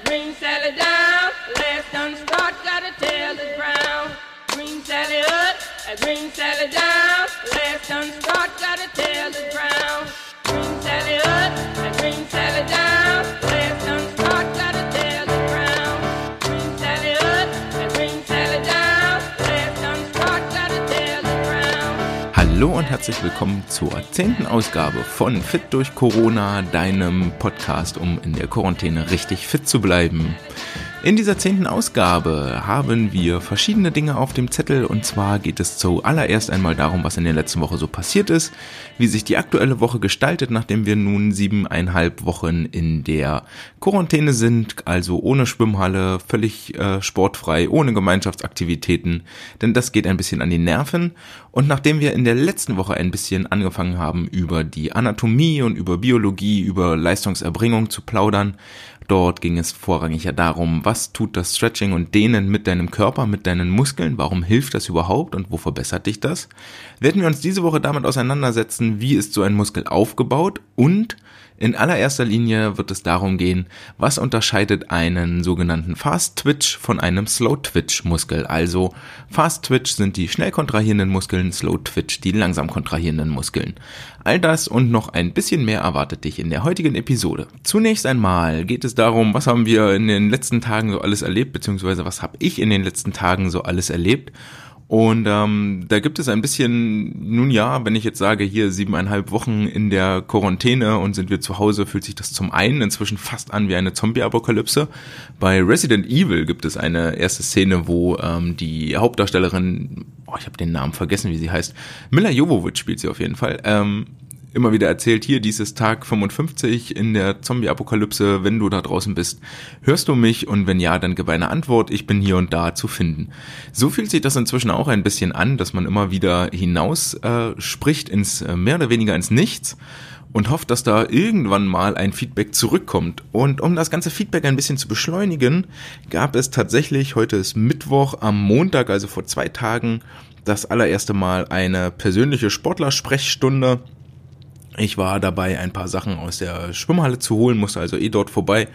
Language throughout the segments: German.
bring Sally down. Last done start, gotta tell the ground. Bring Sally up, bring Sally down. Last done start, gotta tell the ground. Hallo und herzlich willkommen zur zehnten Ausgabe von Fit durch Corona, deinem Podcast, um in der Quarantäne richtig fit zu bleiben. In dieser zehnten Ausgabe haben wir verschiedene Dinge auf dem Zettel. Und zwar geht es zuallererst einmal darum, was in der letzten Woche so passiert ist, wie sich die aktuelle Woche gestaltet, nachdem wir nun siebeneinhalb Wochen in der Quarantäne sind, also ohne Schwimmhalle, völlig äh, sportfrei, ohne Gemeinschaftsaktivitäten, denn das geht ein bisschen an die Nerven. Und nachdem wir in der letzten Woche ein bisschen angefangen haben, über die Anatomie und über Biologie, über Leistungserbringung zu plaudern, Dort ging es vorrangig ja darum, was tut das Stretching und Dehnen mit deinem Körper, mit deinen Muskeln, warum hilft das überhaupt und wo verbessert dich das? Werden wir uns diese Woche damit auseinandersetzen, wie ist so ein Muskel aufgebaut und in allererster Linie wird es darum gehen, was unterscheidet einen sogenannten Fast Twitch von einem Slow Twitch Muskel. Also Fast Twitch sind die schnell kontrahierenden Muskeln, Slow Twitch die langsam kontrahierenden Muskeln. All das und noch ein bisschen mehr erwartet dich in der heutigen Episode. Zunächst einmal geht es darum, was haben wir in den letzten Tagen so alles erlebt, beziehungsweise was habe ich in den letzten Tagen so alles erlebt. Und ähm, da gibt es ein bisschen, nun ja, wenn ich jetzt sage, hier siebeneinhalb Wochen in der Quarantäne und sind wir zu Hause, fühlt sich das zum einen inzwischen fast an wie eine Zombie-Apokalypse. Bei Resident Evil gibt es eine erste Szene, wo ähm, die Hauptdarstellerin, oh, ich habe den Namen vergessen, wie sie heißt, Mila Jovovich spielt sie auf jeden Fall, ähm, immer wieder erzählt, hier dieses Tag 55 in der Zombie-Apokalypse, wenn du da draußen bist, hörst du mich und wenn ja, dann gib eine Antwort, ich bin hier und da zu finden. So fühlt sich das inzwischen auch ein bisschen an, dass man immer wieder hinaus äh, spricht ins äh, mehr oder weniger ins Nichts und hofft, dass da irgendwann mal ein Feedback zurückkommt. Und um das ganze Feedback ein bisschen zu beschleunigen, gab es tatsächlich, heute ist Mittwoch, am Montag, also vor zwei Tagen, das allererste Mal eine persönliche Sportlersprechstunde ich war dabei, ein paar Sachen aus der Schwimmhalle zu holen, musste also eh dort vorbei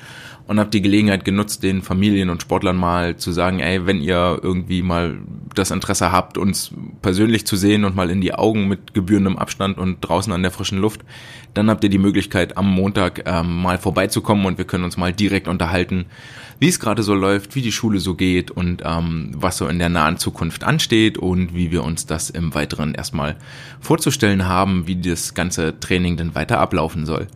und habe die Gelegenheit genutzt, den Familien und Sportlern mal zu sagen, ey, wenn ihr irgendwie mal das Interesse habt, uns persönlich zu sehen und mal in die Augen mit gebührendem Abstand und draußen an der frischen Luft, dann habt ihr die Möglichkeit, am Montag ähm, mal vorbeizukommen und wir können uns mal direkt unterhalten, wie es gerade so läuft, wie die Schule so geht und ähm, was so in der nahen Zukunft ansteht und wie wir uns das im Weiteren erstmal vorzustellen haben, wie das ganze Training denn weiter ablaufen soll.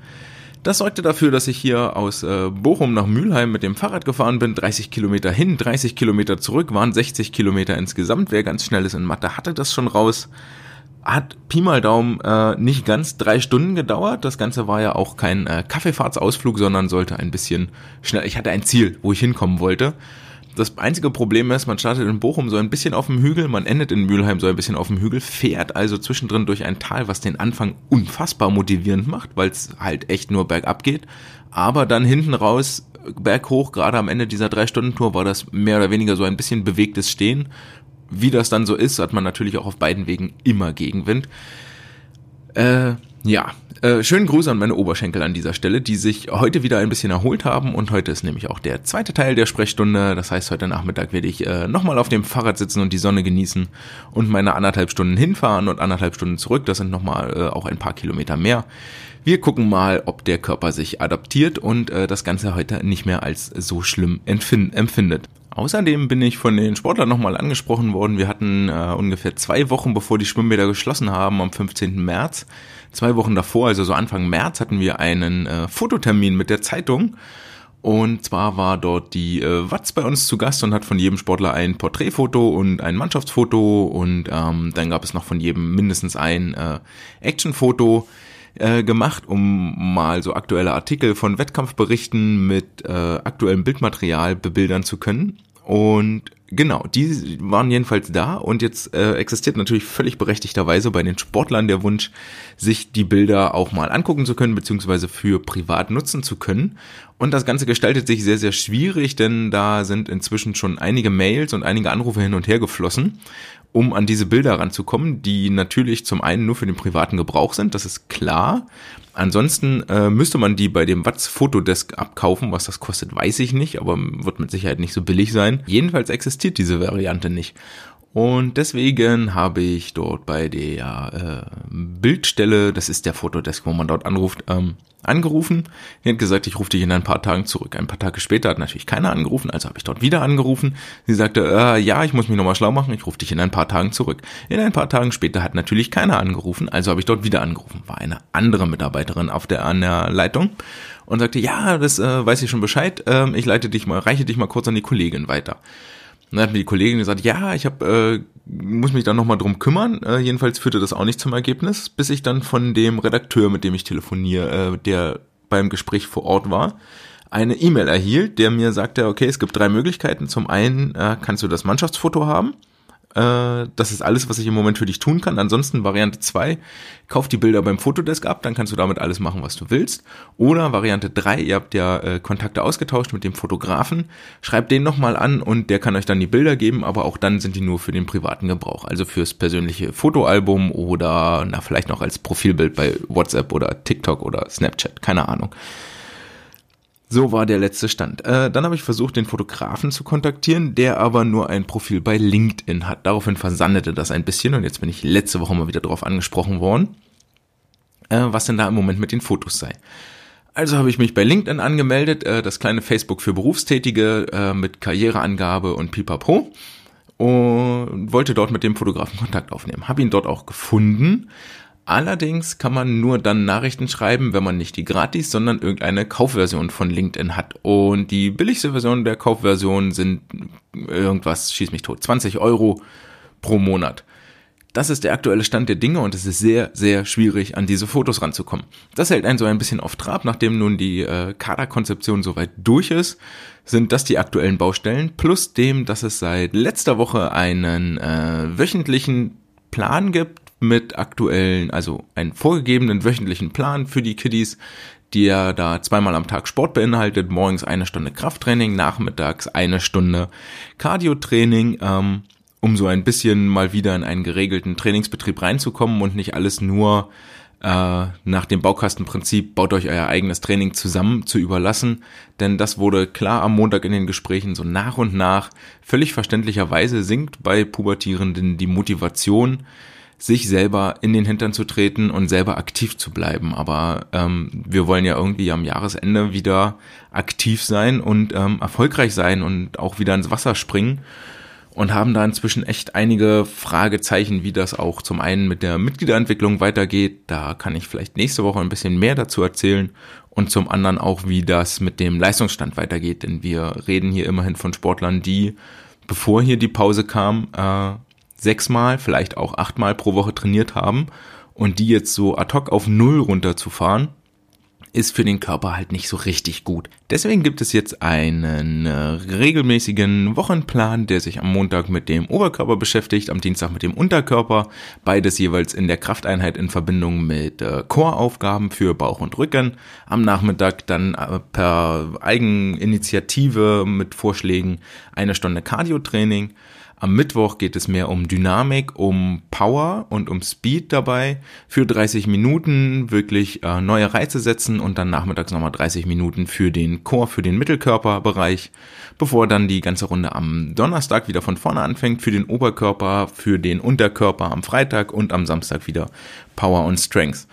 Das sorgte dafür, dass ich hier aus äh, Bochum nach Mülheim mit dem Fahrrad gefahren bin. 30 Kilometer hin, 30 Kilometer zurück, waren 60 Kilometer insgesamt. Wer ganz schnell ist in Mathe, hatte das schon raus. Hat Pi mal Daumen äh, nicht ganz drei Stunden gedauert. Das Ganze war ja auch kein äh, Kaffeefahrtsausflug, sondern sollte ein bisschen schnell. Ich hatte ein Ziel, wo ich hinkommen wollte. Das einzige Problem ist, man startet in Bochum so ein bisschen auf dem Hügel, man endet in Mülheim so ein bisschen auf dem Hügel, fährt also zwischendrin durch ein Tal, was den Anfang unfassbar motivierend macht, weil es halt echt nur bergab geht. Aber dann hinten raus, berghoch, gerade am Ende dieser Drei-Stunden-Tour, war das mehr oder weniger so ein bisschen bewegtes Stehen. Wie das dann so ist, hat man natürlich auch auf beiden Wegen immer Gegenwind. Äh, ja, äh, schönen Gruß an meine Oberschenkel an dieser Stelle, die sich heute wieder ein bisschen erholt haben und heute ist nämlich auch der zweite Teil der Sprechstunde. Das heißt, heute Nachmittag werde ich äh, nochmal auf dem Fahrrad sitzen und die Sonne genießen und meine anderthalb Stunden hinfahren und anderthalb Stunden zurück. Das sind nochmal äh, auch ein paar Kilometer mehr. Wir gucken mal, ob der Körper sich adaptiert und äh, das Ganze heute nicht mehr als so schlimm empfindet. Außerdem bin ich von den Sportlern nochmal angesprochen worden. Wir hatten äh, ungefähr zwei Wochen, bevor die Schwimmbäder geschlossen haben, am 15. März, zwei Wochen davor, also so Anfang März, hatten wir einen äh, Fototermin mit der Zeitung. Und zwar war dort die äh, Watz bei uns zu Gast und hat von jedem Sportler ein Porträtfoto und ein Mannschaftsfoto und ähm, dann gab es noch von jedem mindestens ein äh, Actionfoto äh, gemacht, um mal so aktuelle Artikel von Wettkampfberichten mit äh, aktuellem Bildmaterial bebildern zu können. Und Genau, die waren jedenfalls da und jetzt äh, existiert natürlich völlig berechtigterweise bei den Sportlern der Wunsch, sich die Bilder auch mal angucken zu können, beziehungsweise für privat nutzen zu können. Und das Ganze gestaltet sich sehr, sehr schwierig, denn da sind inzwischen schon einige Mails und einige Anrufe hin und her geflossen, um an diese Bilder ranzukommen, die natürlich zum einen nur für den privaten Gebrauch sind, das ist klar. Ansonsten äh, müsste man die bei dem Watz Fotodesk abkaufen. Was das kostet, weiß ich nicht, aber wird mit Sicherheit nicht so billig sein. Jedenfalls existiert diese Variante nicht. Und deswegen habe ich dort bei der äh, Bildstelle, das ist der Fotodesk, wo man dort anruft, ähm, angerufen. Die hat gesagt, ich rufe dich in ein paar Tagen zurück. Ein paar Tage später hat natürlich keiner angerufen, also habe ich dort wieder angerufen. Sie sagte, äh, ja, ich muss mich nochmal schlau machen, ich rufe dich in ein paar Tagen zurück. In ein paar Tagen später hat natürlich keiner angerufen, also habe ich dort wieder angerufen. War eine andere Mitarbeiterin auf der, an der Leitung und sagte, ja, das äh, weiß ich schon Bescheid, äh, ich leite dich mal, reiche dich mal kurz an die Kollegin weiter. Dann hat mir die Kollegin gesagt, ja, ich habe äh, muss mich dann nochmal drum kümmern. Äh, jedenfalls führte das auch nicht zum Ergebnis, bis ich dann von dem Redakteur, mit dem ich telefoniere, äh, der beim Gespräch vor Ort war, eine E-Mail erhielt, der mir sagte, okay, es gibt drei Möglichkeiten. Zum einen äh, kannst du das Mannschaftsfoto haben. Äh, das ist alles, was ich im Moment für dich tun kann. Ansonsten Variante 2, kauf die Bilder beim Fotodesk ab, dann kannst du damit alles machen, was du willst. Oder Variante 3, ihr habt ja äh, Kontakte ausgetauscht mit dem Fotografen, schreibt den nochmal an und der kann euch dann die Bilder geben, aber auch dann sind die nur für den privaten Gebrauch. Also fürs persönliche Fotoalbum oder na, vielleicht noch als Profilbild bei WhatsApp oder TikTok oder Snapchat, keine Ahnung. So war der letzte Stand. Äh, dann habe ich versucht, den Fotografen zu kontaktieren, der aber nur ein Profil bei LinkedIn hat. Daraufhin versandete das ein bisschen und jetzt bin ich letzte Woche mal wieder darauf angesprochen worden, äh, was denn da im Moment mit den Fotos sei. Also habe ich mich bei LinkedIn angemeldet, äh, das kleine Facebook für Berufstätige äh, mit Karriereangabe und Pipapo und wollte dort mit dem Fotografen Kontakt aufnehmen. Habe ihn dort auch gefunden, Allerdings kann man nur dann Nachrichten schreiben, wenn man nicht die gratis, sondern irgendeine Kaufversion von LinkedIn hat. Und die billigste Version der Kaufversion sind irgendwas, schieß mich tot, 20 Euro pro Monat. Das ist der aktuelle Stand der Dinge und es ist sehr, sehr schwierig, an diese Fotos ranzukommen. Das hält einen so ein bisschen auf Trab, nachdem nun die äh, Kaderkonzeption soweit durch ist, sind das die aktuellen Baustellen, plus dem, dass es seit letzter Woche einen äh, wöchentlichen Plan gibt, mit aktuellen, also einen vorgegebenen wöchentlichen Plan für die Kiddies, der da zweimal am Tag Sport beinhaltet, morgens eine Stunde Krafttraining, nachmittags eine Stunde Cardio-Training, ähm, um so ein bisschen mal wieder in einen geregelten Trainingsbetrieb reinzukommen und nicht alles nur äh, nach dem Baukastenprinzip, baut euch euer eigenes Training zusammen zu überlassen. Denn das wurde klar am Montag in den Gesprächen so nach und nach völlig verständlicherweise sinkt bei Pubertierenden die Motivation, sich selber in den Hintern zu treten und selber aktiv zu bleiben. Aber ähm, wir wollen ja irgendwie am Jahresende wieder aktiv sein und ähm, erfolgreich sein und auch wieder ins Wasser springen und haben da inzwischen echt einige Fragezeichen, wie das auch zum einen mit der Mitgliederentwicklung weitergeht. Da kann ich vielleicht nächste Woche ein bisschen mehr dazu erzählen und zum anderen auch, wie das mit dem Leistungsstand weitergeht. Denn wir reden hier immerhin von Sportlern, die, bevor hier die Pause kam, äh, sechsmal, vielleicht auch achtmal pro Woche trainiert haben. Und die jetzt so ad hoc auf Null runterzufahren, ist für den Körper halt nicht so richtig gut. Deswegen gibt es jetzt einen äh, regelmäßigen Wochenplan, der sich am Montag mit dem Oberkörper beschäftigt, am Dienstag mit dem Unterkörper, beides jeweils in der Krafteinheit in Verbindung mit äh, Core-Aufgaben für Bauch und Rücken, am Nachmittag dann äh, per Eigeninitiative mit Vorschlägen eine Stunde Cardio-Training am Mittwoch geht es mehr um Dynamik, um Power und um Speed dabei. Für 30 Minuten wirklich äh, neue Reize setzen und dann nachmittags nochmal 30 Minuten für den Chor, für den Mittelkörperbereich, bevor dann die ganze Runde am Donnerstag wieder von vorne anfängt für den Oberkörper, für den Unterkörper am Freitag und am Samstag wieder Power und Strength.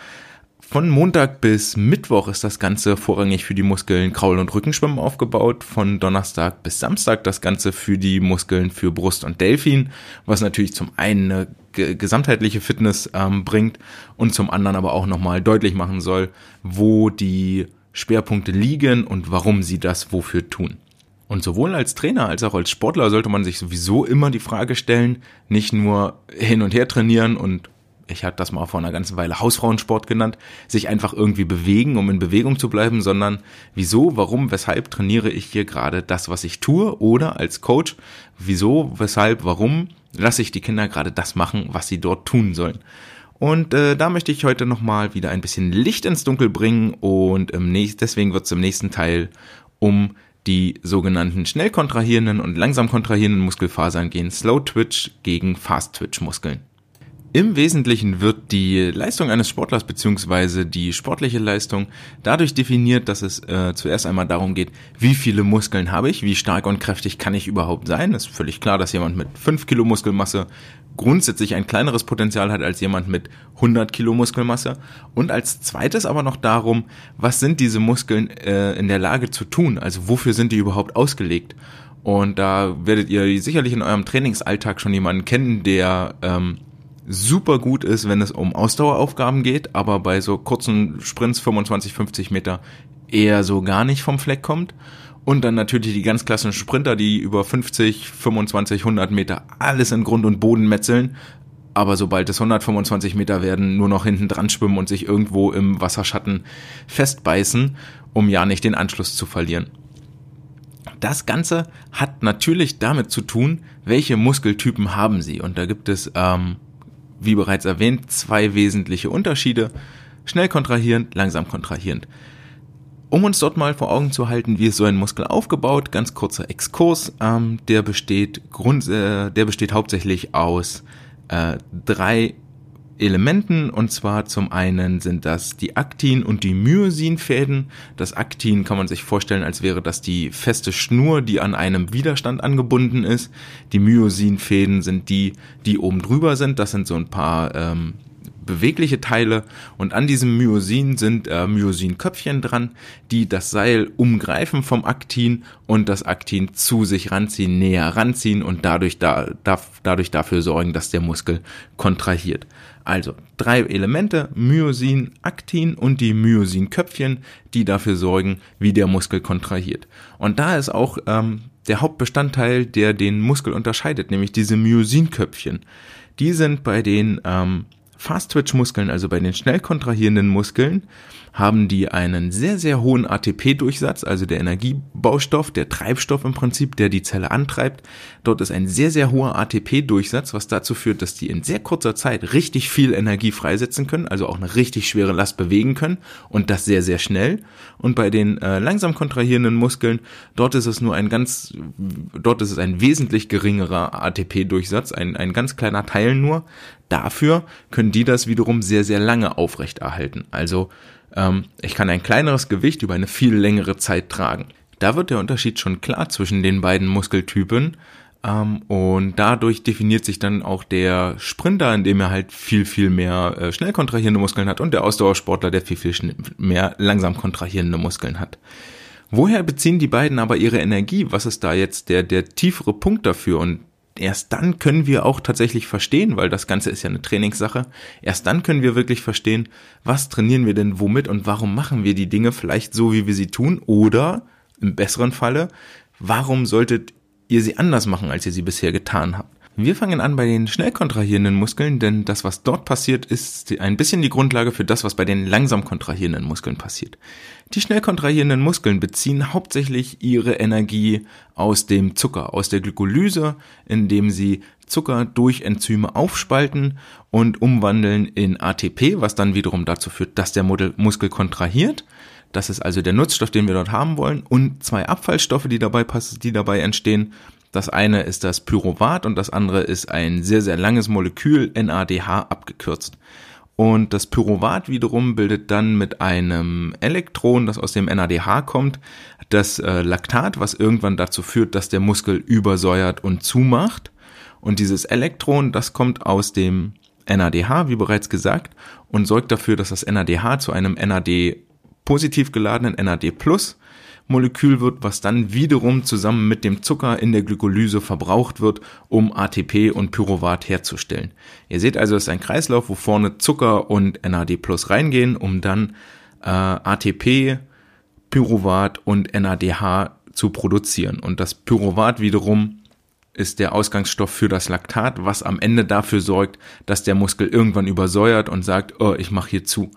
Von Montag bis Mittwoch ist das Ganze vorrangig für die Muskeln Kraul- und Rückenschwimmen aufgebaut. Von Donnerstag bis Samstag das Ganze für die Muskeln für Brust und Delfin, was natürlich zum einen eine gesamtheitliche Fitness ähm, bringt und zum anderen aber auch nochmal deutlich machen soll, wo die Schwerpunkte liegen und warum sie das wofür tun. Und sowohl als Trainer als auch als Sportler sollte man sich sowieso immer die Frage stellen, nicht nur hin und her trainieren und ich hatte das mal vor einer ganzen Weile Hausfrauensport genannt, sich einfach irgendwie bewegen, um in Bewegung zu bleiben, sondern wieso, warum, weshalb trainiere ich hier gerade das, was ich tue oder als Coach, wieso, weshalb, warum lasse ich die Kinder gerade das machen, was sie dort tun sollen. Und äh, da möchte ich heute nochmal wieder ein bisschen Licht ins Dunkel bringen und im nächsten, deswegen wird es im nächsten Teil um die sogenannten schnell kontrahierenden und langsam kontrahierenden Muskelfasern gehen, Slow Twitch gegen Fast Twitch Muskeln. Im Wesentlichen wird die Leistung eines Sportlers beziehungsweise die sportliche Leistung dadurch definiert, dass es äh, zuerst einmal darum geht, wie viele Muskeln habe ich, wie stark und kräftig kann ich überhaupt sein. Es ist völlig klar, dass jemand mit 5 Kilo Muskelmasse grundsätzlich ein kleineres Potenzial hat als jemand mit 100 Kilo Muskelmasse. Und als zweites aber noch darum, was sind diese Muskeln äh, in der Lage zu tun? Also wofür sind die überhaupt ausgelegt? Und da werdet ihr sicherlich in eurem Trainingsalltag schon jemanden kennen, der ähm, super gut ist, wenn es um Ausdaueraufgaben geht, aber bei so kurzen Sprints 25, 50 Meter eher so gar nicht vom Fleck kommt. Und dann natürlich die ganz klassischen Sprinter, die über 50, 25, 100 Meter alles in Grund und Boden metzeln. Aber sobald es 125 Meter werden, nur noch hinten dran schwimmen und sich irgendwo im Wasserschatten festbeißen, um ja nicht den Anschluss zu verlieren. Das Ganze hat natürlich damit zu tun, welche Muskeltypen haben sie. Und da gibt es ähm, wie bereits erwähnt, zwei wesentliche Unterschiede. Schnell kontrahierend, langsam kontrahierend. Um uns dort mal vor Augen zu halten, wie ist so ein Muskel aufgebaut, ganz kurzer Exkurs, ähm, der besteht Grund, äh, der besteht hauptsächlich aus äh, drei Elementen und zwar zum einen sind das die Aktin- und die Myosinfäden. Das Aktin kann man sich vorstellen, als wäre das die feste Schnur, die an einem Widerstand angebunden ist. Die Myosinfäden sind die, die oben drüber sind. Das sind so ein paar ähm, bewegliche Teile und an diesem Myosin sind äh, Myosinköpfchen dran, die das Seil umgreifen vom Aktin und das Aktin zu sich ranziehen, näher ranziehen und dadurch, da, da, dadurch dafür sorgen, dass der Muskel kontrahiert. Also drei Elemente, Myosin, Aktin und die Myosinköpfchen, die dafür sorgen, wie der Muskel kontrahiert. Und da ist auch ähm, der Hauptbestandteil, der den Muskel unterscheidet, nämlich diese Myosinköpfchen. Die sind bei den ähm, Fast-Twitch-Muskeln, also bei den schnell kontrahierenden Muskeln, haben die einen sehr, sehr hohen ATP-Durchsatz, also der Energiebaustoff, der Treibstoff im Prinzip, der die Zelle antreibt. Dort ist ein sehr, sehr hoher ATP-Durchsatz, was dazu führt, dass die in sehr kurzer Zeit richtig viel Energie freisetzen können, also auch eine richtig schwere Last bewegen können und das sehr, sehr schnell. Und bei den äh, langsam kontrahierenden Muskeln, dort ist es nur ein ganz, dort ist es ein wesentlich geringerer ATP-Durchsatz, ein, ein ganz kleiner Teil nur. Dafür können die das wiederum sehr, sehr lange aufrechterhalten. Also ähm, ich kann ein kleineres Gewicht über eine viel längere Zeit tragen. Da wird der Unterschied schon klar zwischen den beiden Muskeltypen. Ähm, und dadurch definiert sich dann auch der Sprinter, indem er halt viel, viel mehr äh, schnell kontrahierende Muskeln hat und der Ausdauersportler, der viel, viel mehr langsam kontrahierende Muskeln hat. Woher beziehen die beiden aber ihre Energie? Was ist da jetzt der, der tiefere Punkt dafür? Und erst dann können wir auch tatsächlich verstehen, weil das Ganze ist ja eine Trainingssache, erst dann können wir wirklich verstehen, was trainieren wir denn womit und warum machen wir die Dinge vielleicht so, wie wir sie tun oder im besseren Falle, warum solltet ihr sie anders machen, als ihr sie bisher getan habt. Wir fangen an bei den schnell kontrahierenden Muskeln, denn das, was dort passiert, ist ein bisschen die Grundlage für das, was bei den langsam kontrahierenden Muskeln passiert. Die schnell kontrahierenden Muskeln beziehen hauptsächlich ihre Energie aus dem Zucker, aus der Glykolyse, indem sie Zucker durch Enzyme aufspalten und umwandeln in ATP, was dann wiederum dazu führt, dass der Muskel kontrahiert. Das ist also der Nutzstoff, den wir dort haben wollen und zwei Abfallstoffe, die dabei die dabei entstehen. Das eine ist das Pyruvat und das andere ist ein sehr, sehr langes Molekül, NADH abgekürzt. Und das Pyruvat wiederum bildet dann mit einem Elektron, das aus dem NADH kommt, das äh, Laktat, was irgendwann dazu führt, dass der Muskel übersäuert und zumacht. Und dieses Elektron, das kommt aus dem NADH, wie bereits gesagt, und sorgt dafür, dass das NADH zu einem NAD positiv geladenen NAD Plus Molekül wird, was dann wiederum zusammen mit dem Zucker in der Glykolyse verbraucht wird, um ATP und Pyruvat herzustellen. Ihr seht also, es ist ein Kreislauf, wo vorne Zucker und NAD Plus reingehen, um dann äh, ATP, Pyruvat und NADH zu produzieren. Und das Pyruvat wiederum ist der Ausgangsstoff für das Laktat, was am Ende dafür sorgt, dass der Muskel irgendwann übersäuert und sagt, oh, ich mache hier zu.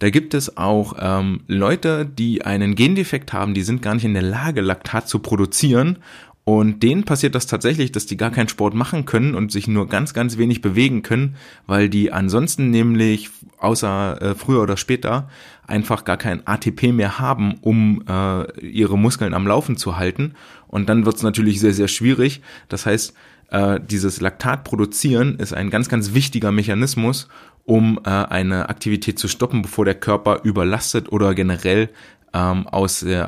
Da gibt es auch ähm, Leute, die einen Gendefekt haben, die sind gar nicht in der Lage, Laktat zu produzieren und denen passiert das tatsächlich, dass die gar keinen Sport machen können und sich nur ganz, ganz wenig bewegen können, weil die ansonsten nämlich außer äh, früher oder später einfach gar kein ATP mehr haben, um äh, ihre Muskeln am Laufen zu halten. Und dann wird es natürlich sehr, sehr schwierig. Das heißt, äh, dieses Laktat produzieren ist ein ganz, ganz wichtiger Mechanismus, um äh, eine Aktivität zu stoppen, bevor der Körper überlastet oder generell ähm, aus äh,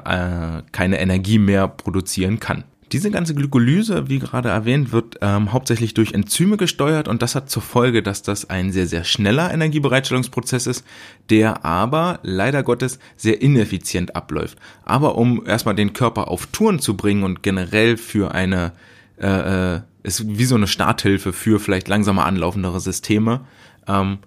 keine Energie mehr produzieren kann. Diese ganze Glykolyse, wie gerade erwähnt, wird ähm, hauptsächlich durch Enzyme gesteuert und das hat zur Folge, dass das ein sehr, sehr schneller Energiebereitstellungsprozess ist, der aber leider Gottes sehr ineffizient abläuft. Aber um erstmal den Körper auf Touren zu bringen und generell für eine, äh, äh, ist wie so eine Starthilfe für vielleicht langsamer anlaufendere Systeme, ähm,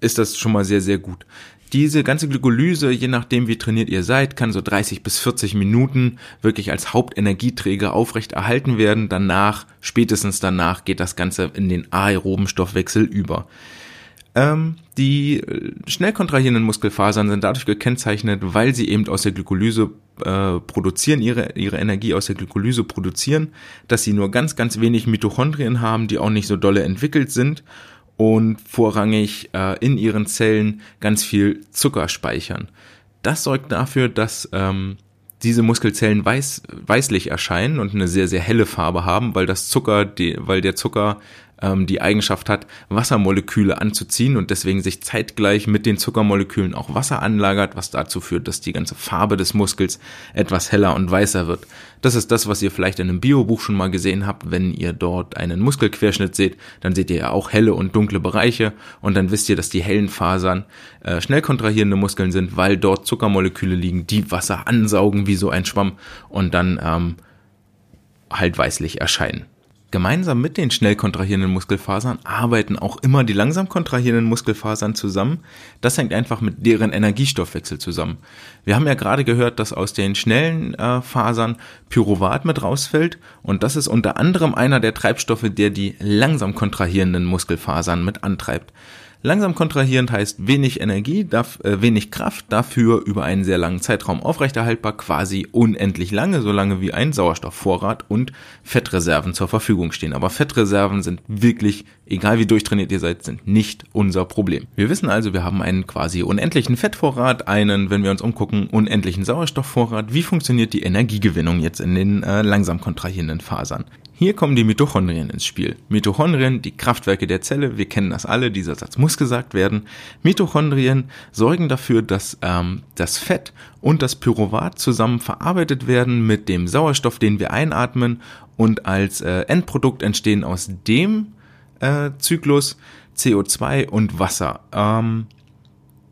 ist das schon mal sehr, sehr gut. Diese ganze Glykolyse, je nachdem wie trainiert ihr seid, kann so 30 bis 40 Minuten wirklich als Hauptenergieträger aufrecht erhalten werden. Danach, spätestens danach, geht das Ganze in den aeroben Stoffwechsel über. Ähm, die äh, schnell kontrahierenden Muskelfasern sind dadurch gekennzeichnet, weil sie eben aus der Glykolyse äh, produzieren, ihre, ihre Energie aus der Glykolyse produzieren, dass sie nur ganz, ganz wenig Mitochondrien haben, die auch nicht so dolle entwickelt sind und vorrangig äh, in ihren Zellen ganz viel Zucker speichern. Das sorgt dafür, dass ähm, diese Muskelzellen weiß, weißlich erscheinen und eine sehr, sehr helle Farbe haben, weil das Zucker, die, weil der Zucker ähm, die Eigenschaft hat, Wassermoleküle anzuziehen und deswegen sich zeitgleich mit den Zuckermolekülen auch Wasser anlagert, was dazu führt, dass die ganze Farbe des Muskels etwas heller und weißer wird. Das ist das, was ihr vielleicht in einem Biobuch schon mal gesehen habt. Wenn ihr dort einen Muskelquerschnitt seht, dann seht ihr ja auch helle und dunkle Bereiche und dann wisst ihr, dass die hellen Fasern äh, schnell kontrahierende Muskeln sind, weil dort Zuckermoleküle liegen, die Wasser ansaugen wie so ein Schwamm und dann ähm, halt weißlich erscheinen. Gemeinsam mit den schnell kontrahierenden Muskelfasern arbeiten auch immer die langsam kontrahierenden Muskelfasern zusammen. Das hängt einfach mit deren Energiestoffwechsel zusammen. Wir haben ja gerade gehört, dass aus den schnellen äh, Fasern Pyruvat mit rausfällt und das ist unter anderem einer der Treibstoffe, der die langsam kontrahierenden Muskelfasern mit antreibt. Langsam kontrahierend heißt wenig Energie, darf, äh, wenig Kraft, dafür über einen sehr langen Zeitraum aufrechterhaltbar, quasi unendlich lange, so lange wie ein Sauerstoffvorrat und Fettreserven zur Verfügung stehen. Aber Fettreserven sind wirklich, egal wie durchtrainiert ihr seid, sind nicht unser Problem. Wir wissen also, wir haben einen quasi unendlichen Fettvorrat, einen, wenn wir uns umgucken, unendlichen Sauerstoffvorrat. Wie funktioniert die Energiegewinnung jetzt in den äh, langsam kontrahierenden Fasern? Hier kommen die Mitochondrien ins Spiel. Mitochondrien, die Kraftwerke der Zelle, wir kennen das alle, dieser Satz muss gesagt werden. Mitochondrien sorgen dafür, dass ähm, das Fett und das Pyruvat zusammen verarbeitet werden mit dem Sauerstoff, den wir einatmen und als äh, Endprodukt entstehen aus dem äh, Zyklus CO2 und Wasser. Ähm,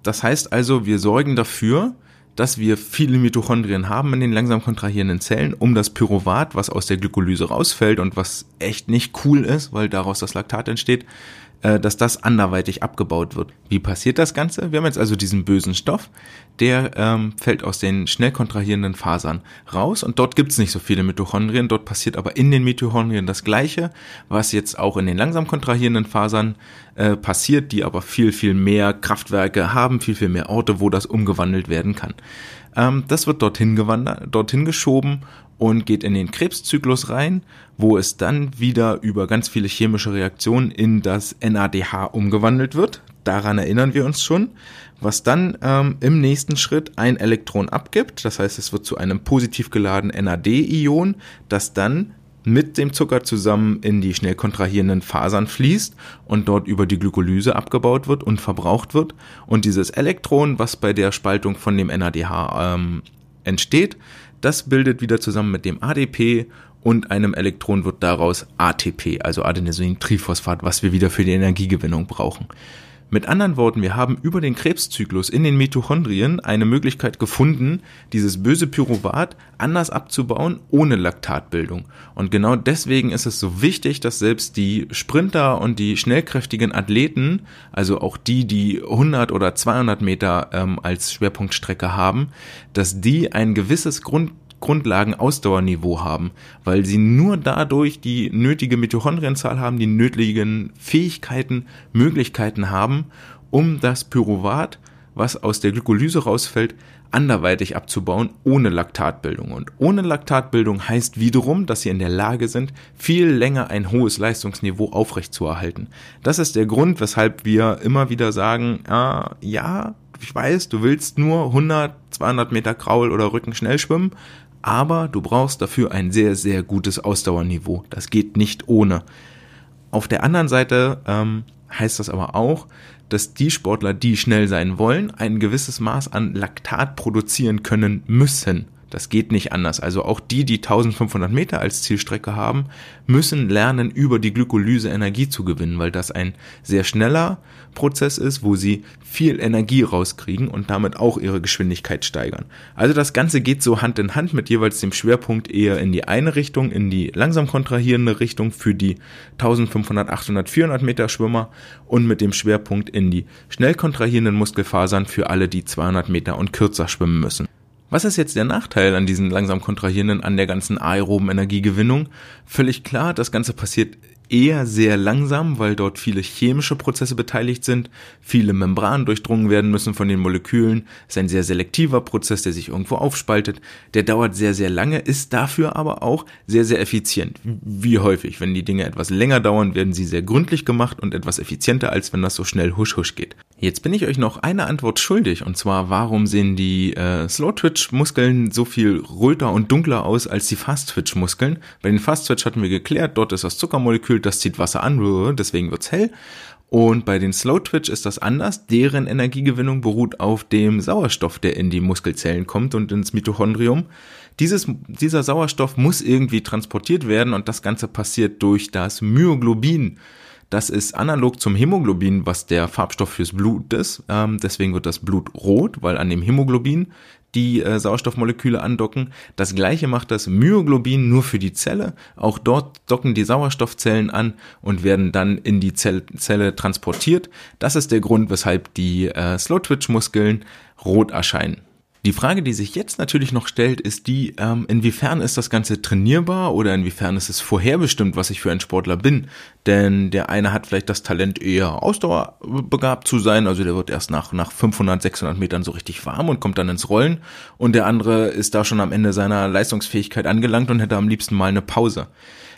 das heißt also, wir sorgen dafür, dass wir viele Mitochondrien haben in den langsam kontrahierenden Zellen, um das Pyruvat, was aus der Glykolyse rausfällt und was echt nicht cool ist, weil daraus das Laktat entsteht, dass das anderweitig abgebaut wird. Wie passiert das Ganze? Wir haben jetzt also diesen bösen Stoff, der ähm, fällt aus den schnell kontrahierenden Fasern raus und dort gibt's nicht so viele Mitochondrien, dort passiert aber in den Mitochondrien das gleiche, was jetzt auch in den langsam kontrahierenden Fasern äh, passiert, die aber viel, viel mehr Kraftwerke haben, viel, viel mehr Orte, wo das umgewandelt werden kann. Ähm, das wird dorthin gewandert, dorthin geschoben und geht in den Krebszyklus rein, wo es dann wieder über ganz viele chemische Reaktionen in das NADH umgewandelt wird. Daran erinnern wir uns schon, was dann ähm, im nächsten Schritt ein Elektron abgibt. Das heißt, es wird zu einem positiv geladenen NAD-Ion, das dann mit dem Zucker zusammen in die schnell kontrahierenden Fasern fließt und dort über die Glykolyse abgebaut wird und verbraucht wird. Und dieses Elektron, was bei der Spaltung von dem NADH ähm, entsteht, das bildet wieder zusammen mit dem ADP und einem Elektron wird daraus ATP, also Adenosintriphosphat, was wir wieder für die Energiegewinnung brauchen. Mit anderen Worten, wir haben über den Krebszyklus in den Mitochondrien eine Möglichkeit gefunden, dieses böse Pyruvat anders abzubauen ohne Laktatbildung. Und genau deswegen ist es so wichtig, dass selbst die Sprinter und die schnellkräftigen Athleten, also auch die, die 100 oder 200 Meter ähm, als Schwerpunktstrecke haben, dass die ein gewisses Grund Grundlagen-Ausdauerniveau haben, weil sie nur dadurch die nötige Mitochondrienzahl haben, die nötigen Fähigkeiten, Möglichkeiten haben, um das Pyruvat, was aus der Glykolyse rausfällt, anderweitig abzubauen ohne Laktatbildung. Und ohne Laktatbildung heißt wiederum, dass sie in der Lage sind, viel länger ein hohes Leistungsniveau aufrechtzuerhalten. Das ist der Grund, weshalb wir immer wieder sagen, ah, ja, ich weiß, du willst nur 100, 200 Meter Kraul oder Rücken schnell schwimmen, aber du brauchst dafür ein sehr, sehr gutes Ausdauerniveau. Das geht nicht ohne. Auf der anderen Seite ähm, heißt das aber auch, dass die Sportler, die schnell sein wollen, ein gewisses Maß an Laktat produzieren können müssen. Das geht nicht anders. Also auch die, die 1500 Meter als Zielstrecke haben, müssen lernen, über die Glykolyse Energie zu gewinnen, weil das ein sehr schneller Prozess ist, wo sie viel Energie rauskriegen und damit auch ihre Geschwindigkeit steigern. Also das Ganze geht so Hand in Hand mit jeweils dem Schwerpunkt eher in die eine Richtung, in die langsam kontrahierende Richtung für die 1500, 800, 400 Meter Schwimmer und mit dem Schwerpunkt in die schnell kontrahierenden Muskelfasern für alle, die 200 Meter und kürzer schwimmen müssen. Was ist jetzt der Nachteil an diesen langsam kontrahierenden, an der ganzen aeroben Energiegewinnung? Völlig klar, das Ganze passiert eher sehr langsam, weil dort viele chemische Prozesse beteiligt sind, viele Membranen durchdrungen werden müssen von den Molekülen. Ist ein sehr selektiver Prozess, der sich irgendwo aufspaltet. Der dauert sehr, sehr lange, ist dafür aber auch sehr, sehr effizient. Wie häufig. Wenn die Dinge etwas länger dauern, werden sie sehr gründlich gemacht und etwas effizienter, als wenn das so schnell husch husch geht. Jetzt bin ich euch noch eine Antwort schuldig, und zwar, warum sehen die äh, Slow-Twitch-Muskeln so viel röter und dunkler aus als die Fast-Twitch-Muskeln? Bei den Fast-Twitch hatten wir geklärt, dort ist das Zuckermolekül das zieht Wasser an, deswegen wird's hell. Und bei den Slow Twitch ist das anders. Deren Energiegewinnung beruht auf dem Sauerstoff, der in die Muskelzellen kommt und ins Mitochondrium. Dieses, dieser Sauerstoff muss irgendwie transportiert werden und das Ganze passiert durch das Myoglobin. Das ist analog zum Hämoglobin, was der Farbstoff fürs Blut ist. Ähm, deswegen wird das Blut rot, weil an dem Hämoglobin die äh, Sauerstoffmoleküle andocken. Das gleiche macht das Myoglobin nur für die Zelle. Auch dort docken die Sauerstoffzellen an und werden dann in die Zell Zelle transportiert. Das ist der Grund, weshalb die äh, Slow-Twitch-Muskeln rot erscheinen. Die Frage, die sich jetzt natürlich noch stellt, ist die, ähm, inwiefern ist das Ganze trainierbar oder inwiefern ist es vorherbestimmt, was ich für ein Sportler bin. Denn der eine hat vielleicht das Talent, eher ausdauerbegabt zu sein, also der wird erst nach, nach 500, 600 Metern so richtig warm und kommt dann ins Rollen. Und der andere ist da schon am Ende seiner Leistungsfähigkeit angelangt und hätte am liebsten mal eine Pause.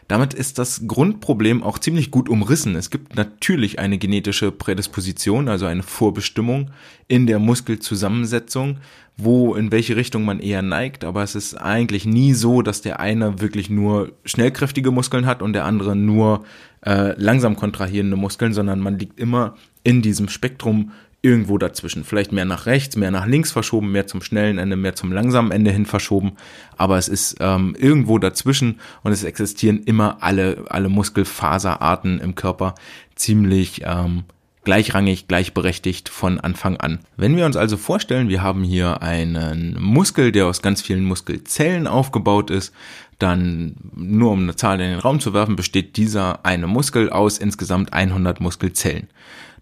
Damit ist das Grundproblem auch ziemlich gut umrissen. Es gibt natürlich eine genetische Prädisposition, also eine Vorbestimmung in der Muskelzusammensetzung, wo in welche Richtung man eher neigt, aber es ist eigentlich nie so, dass der eine wirklich nur schnellkräftige Muskeln hat und der andere nur äh, langsam kontrahierende Muskeln, sondern man liegt immer in diesem Spektrum irgendwo dazwischen. Vielleicht mehr nach rechts, mehr nach links verschoben, mehr zum schnellen Ende, mehr zum langsamen Ende hin verschoben. Aber es ist ähm, irgendwo dazwischen und es existieren immer alle, alle Muskelfaserarten im Körper ziemlich ähm, gleichrangig, gleichberechtigt von Anfang an. Wenn wir uns also vorstellen, wir haben hier einen Muskel, der aus ganz vielen Muskelzellen aufgebaut ist, dann nur um eine Zahl in den Raum zu werfen, besteht dieser eine Muskel aus insgesamt 100 Muskelzellen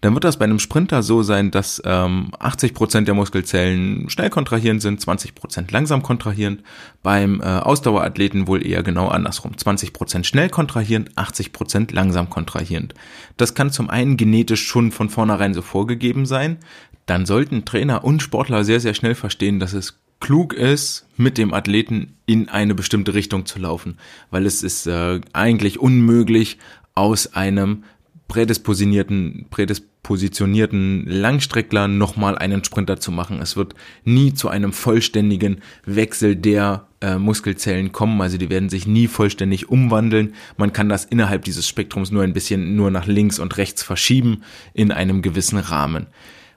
dann wird das bei einem Sprinter so sein, dass ähm, 80 Prozent der Muskelzellen schnell kontrahierend sind, 20 Prozent langsam kontrahierend. Beim äh, Ausdauerathleten wohl eher genau andersrum. 20 Prozent schnell kontrahierend, 80 Prozent langsam kontrahierend. Das kann zum einen genetisch schon von vornherein so vorgegeben sein. Dann sollten Trainer und Sportler sehr, sehr schnell verstehen, dass es klug ist, mit dem Athleten in eine bestimmte Richtung zu laufen, weil es ist äh, eigentlich unmöglich, aus einem prädisposierten, prädispositionierten Langstreckler nochmal einen Sprinter zu machen. Es wird nie zu einem vollständigen Wechsel der äh, Muskelzellen kommen, also die werden sich nie vollständig umwandeln. Man kann das innerhalb dieses Spektrums nur ein bisschen nur nach links und rechts verschieben in einem gewissen Rahmen.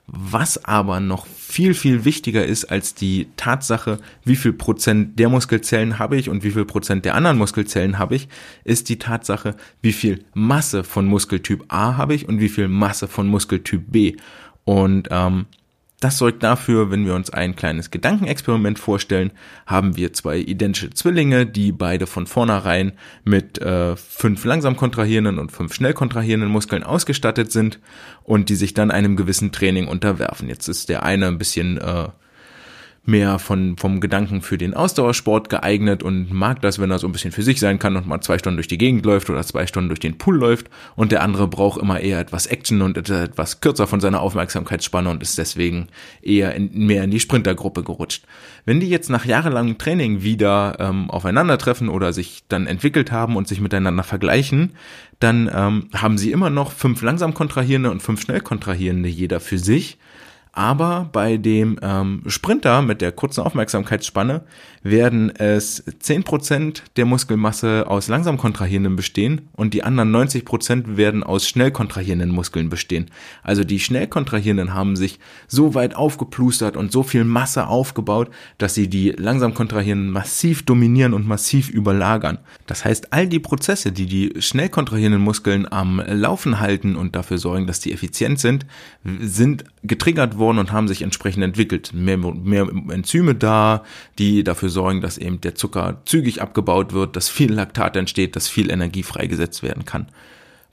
Was aber noch viel, viel wichtiger ist als die Tatsache, wie viel Prozent der Muskelzellen habe ich und wie viel Prozent der anderen Muskelzellen habe ich, ist die Tatsache, wie viel Masse von Muskeltyp A habe ich und wie viel Masse von Muskeltyp B. Und ähm, das sorgt dafür, wenn wir uns ein kleines Gedankenexperiment vorstellen, haben wir zwei identische Zwillinge, die beide von vornherein mit äh, fünf langsam kontrahierenden und fünf schnell kontrahierenden Muskeln ausgestattet sind und die sich dann einem gewissen Training unterwerfen. Jetzt ist der eine ein bisschen äh, mehr von, vom Gedanken für den Ausdauersport geeignet und mag das, wenn er so ein bisschen für sich sein kann und mal zwei Stunden durch die Gegend läuft oder zwei Stunden durch den Pool läuft. Und der andere braucht immer eher etwas Action und etwas kürzer von seiner Aufmerksamkeitsspanne und ist deswegen eher in, mehr in die Sprintergruppe gerutscht. Wenn die jetzt nach jahrelangem Training wieder ähm, aufeinandertreffen oder sich dann entwickelt haben und sich miteinander vergleichen, dann ähm, haben sie immer noch fünf langsam kontrahierende und fünf schnell kontrahierende jeder für sich aber bei dem ähm, Sprinter mit der kurzen Aufmerksamkeitsspanne werden es zehn Prozent der Muskelmasse aus langsam kontrahierenden bestehen und die anderen 90% werden aus schnell kontrahierenden Muskeln bestehen. Also die schnell kontrahierenden haben sich so weit aufgeplustert und so viel Masse aufgebaut, dass sie die langsam kontrahierenden massiv dominieren und massiv überlagern. Das heißt, all die Prozesse, die die schnell kontrahierenden Muskeln am Laufen halten und dafür sorgen, dass die effizient sind, sind getriggert worden worden und haben sich entsprechend entwickelt. Mehr, mehr Enzyme da, die dafür sorgen, dass eben der Zucker zügig abgebaut wird, dass viel Laktat entsteht, dass viel Energie freigesetzt werden kann.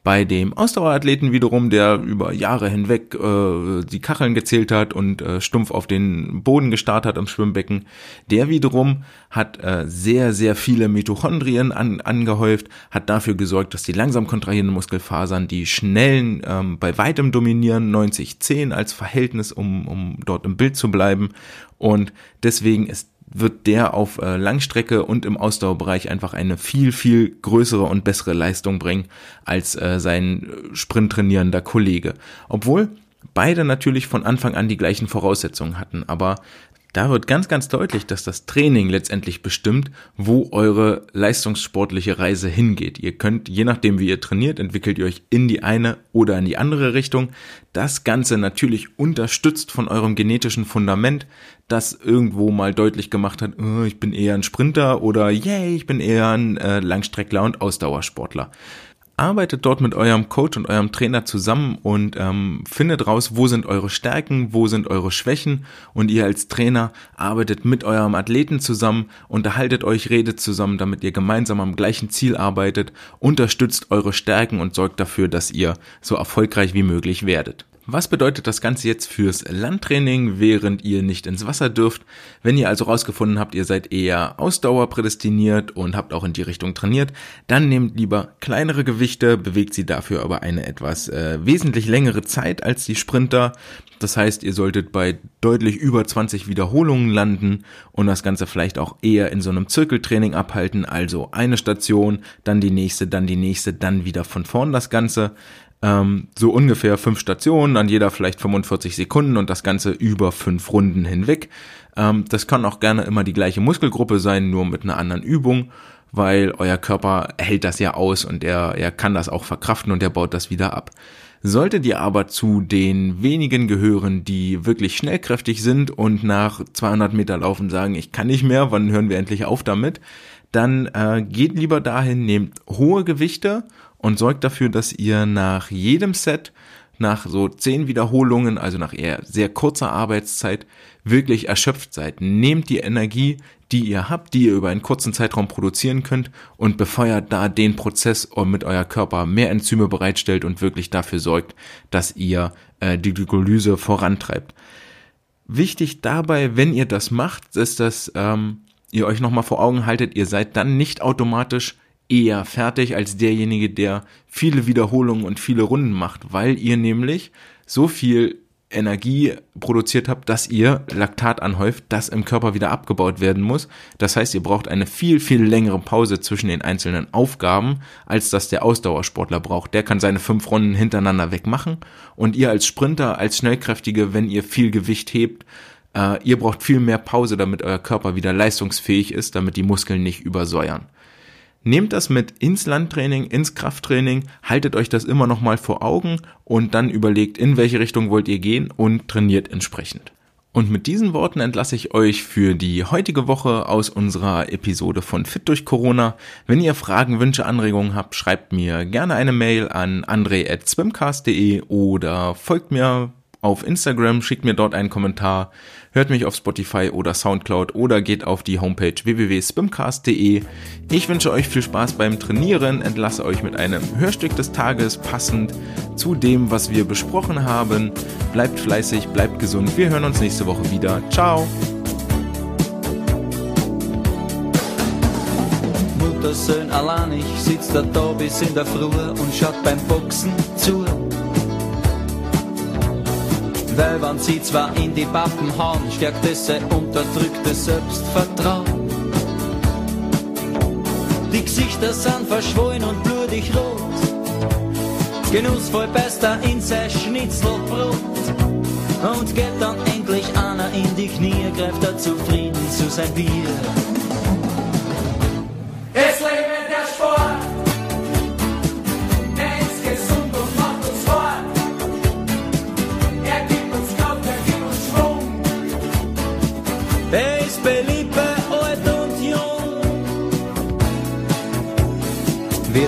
Bei dem Ausdauerathleten wiederum, der über Jahre hinweg äh, die Kacheln gezählt hat und äh, stumpf auf den Boden gestarrt hat am Schwimmbecken, der wiederum hat äh, sehr, sehr viele Mitochondrien an, angehäuft, hat dafür gesorgt, dass die langsam kontrahierenden Muskelfasern die schnellen ähm, bei weitem dominieren, 90-10 als Verhältnis, um, um dort im Bild zu bleiben. Und deswegen ist wird der auf äh, Langstrecke und im Ausdauerbereich einfach eine viel, viel größere und bessere Leistung bringen als äh, sein äh, sprinttrainierender Kollege. Obwohl beide natürlich von Anfang an die gleichen Voraussetzungen hatten, aber da wird ganz, ganz deutlich, dass das Training letztendlich bestimmt, wo eure leistungssportliche Reise hingeht. Ihr könnt, je nachdem wie ihr trainiert, entwickelt ihr euch in die eine oder in die andere Richtung. Das Ganze natürlich unterstützt von eurem genetischen Fundament, das irgendwo mal deutlich gemacht hat, oh, ich bin eher ein Sprinter oder yay, ich bin eher ein äh, Langstreckler und Ausdauersportler arbeitet dort mit eurem Coach und eurem Trainer zusammen und ähm, findet raus, wo sind eure Stärken, wo sind eure Schwächen und ihr als Trainer arbeitet mit eurem Athleten zusammen, unterhaltet euch, redet zusammen, damit ihr gemeinsam am gleichen Ziel arbeitet, unterstützt eure Stärken und sorgt dafür, dass ihr so erfolgreich wie möglich werdet. Was bedeutet das Ganze jetzt fürs Landtraining, während ihr nicht ins Wasser dürft? Wenn ihr also rausgefunden habt, ihr seid eher Ausdauer prädestiniert und habt auch in die Richtung trainiert, dann nehmt lieber kleinere Gewichte, bewegt sie dafür aber eine etwas äh, wesentlich längere Zeit als die Sprinter. Das heißt, ihr solltet bei deutlich über 20 Wiederholungen landen und das Ganze vielleicht auch eher in so einem Zirkeltraining abhalten, also eine Station, dann die nächste, dann die nächste, dann wieder von vorn das Ganze ähm, so ungefähr fünf Stationen, an jeder vielleicht 45 Sekunden und das Ganze über fünf Runden hinweg. Ähm, das kann auch gerne immer die gleiche Muskelgruppe sein, nur mit einer anderen Übung, weil euer Körper hält das ja aus und er, er kann das auch verkraften und er baut das wieder ab. Solltet ihr aber zu den wenigen gehören, die wirklich schnellkräftig sind und nach 200 Meter Laufen sagen, ich kann nicht mehr, wann hören wir endlich auf damit, dann äh, geht lieber dahin, nehmt hohe Gewichte und sorgt dafür, dass ihr nach jedem Set, nach so zehn Wiederholungen, also nach eher sehr kurzer Arbeitszeit, wirklich erschöpft seid. Nehmt die Energie, die ihr habt, die ihr über einen kurzen Zeitraum produzieren könnt und befeuert da den Prozess und mit euer Körper mehr Enzyme bereitstellt und wirklich dafür sorgt, dass ihr äh, die Glykolyse vorantreibt. Wichtig dabei, wenn ihr das macht, ist, dass ähm, ihr euch nochmal vor Augen haltet, ihr seid dann nicht automatisch eher fertig als derjenige, der viele Wiederholungen und viele Runden macht, weil ihr nämlich so viel Energie produziert habt, dass ihr Laktat anhäuft, das im Körper wieder abgebaut werden muss. Das heißt, ihr braucht eine viel, viel längere Pause zwischen den einzelnen Aufgaben, als das der Ausdauersportler braucht. Der kann seine fünf Runden hintereinander wegmachen und ihr als Sprinter, als Schnellkräftige, wenn ihr viel Gewicht hebt, äh, ihr braucht viel mehr Pause, damit euer Körper wieder leistungsfähig ist, damit die Muskeln nicht übersäuern. Nehmt das mit ins Landtraining, ins Krafttraining, haltet euch das immer noch mal vor Augen und dann überlegt, in welche Richtung wollt ihr gehen und trainiert entsprechend. Und mit diesen Worten entlasse ich euch für die heutige Woche aus unserer Episode von Fit durch Corona. Wenn ihr Fragen, Wünsche, Anregungen habt, schreibt mir gerne eine Mail an andre.swimcast.de oder folgt mir auf Instagram, schickt mir dort einen Kommentar, Hört mich auf Spotify oder Soundcloud oder geht auf die Homepage www.spimcast.de. Ich wünsche euch viel Spaß beim Trainieren, entlasse euch mit einem Hörstück des Tages passend zu dem, was wir besprochen haben. Bleibt fleißig, bleibt gesund. Wir hören uns nächste Woche wieder. Ciao. Mutter, Söhn, allein, ich sitz da da bis in der Früh und schaut beim Boxen zu. Weil wenn sie zwar in die Pappen hauen, stärkt es sein unterdrücktes Selbstvertrauen. Die Gesichter sind verschwollen und blutig rot. Genussvoll beißt er in sein Schnitzelbrot. Und geht dann endlich einer in die Knie, greift er zufrieden zu sein Bier.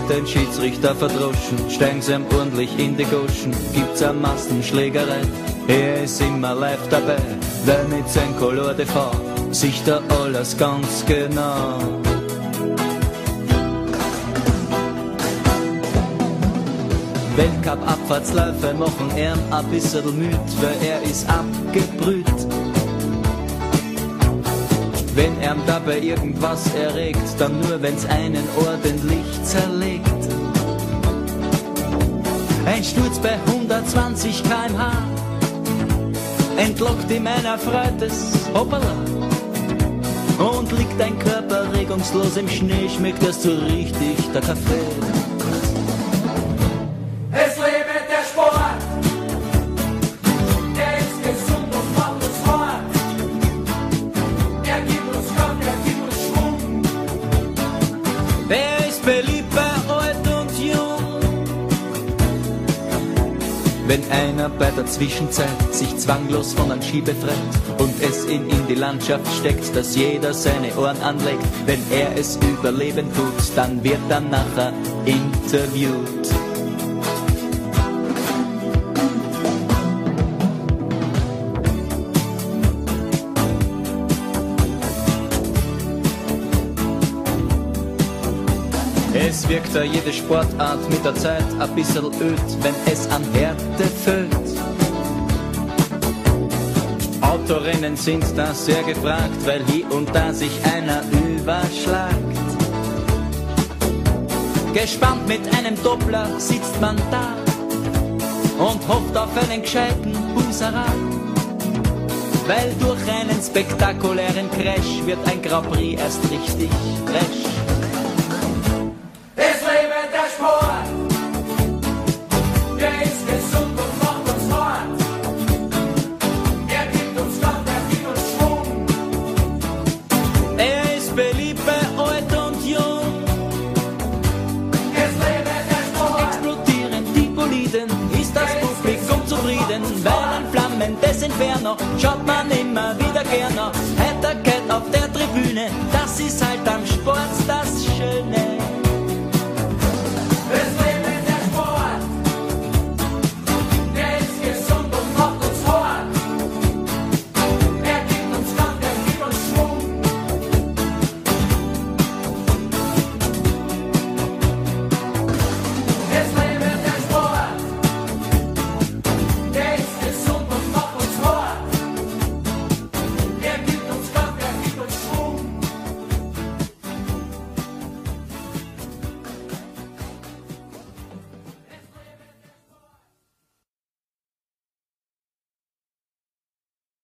Wird ein Schiedsrichter verdroschen, steigen sie ihm ordentlich in die Goschen, gibt's eine Massenschlägerei. Er ist immer live dabei, weil mit sein Color Fahr sich da alles ganz genau. Weltcup-Abfahrtsläufe machen er ein bisschen müd, weil er ist abgebrüht. Wenn er dabei irgendwas erregt, dann nur wenn's einen ordentlich zerlegt. Ein Sturz bei 120 kmh entlockt ihm ein erfreutes Hoppala. Und liegt ein Körper regungslos im Schnee, schmeckt erst so richtig der Kaffee. Wenn einer bei der Zwischenzeit sich zwanglos von einem Ski befreit und es ihn in die Landschaft steckt, dass jeder seine Ohren anlegt, wenn er es überleben tut, dann wird er nachher interviewt. Wirkt da jede Sportart mit der Zeit ein bisschen öd, wenn es an Härte fällt. Autorennen sind da sehr gefragt, weil hier und da sich einer überschlagt. Gespannt mit einem Doppler sitzt man da und hofft auf einen gescheiten Husara. Weil durch einen spektakulären Crash wird ein Grand Prix erst richtig fresh. Inferno schaut man immer wieder gerne. Heiterkeit auf der Tribüne, das ist halt am Sport das Schöne.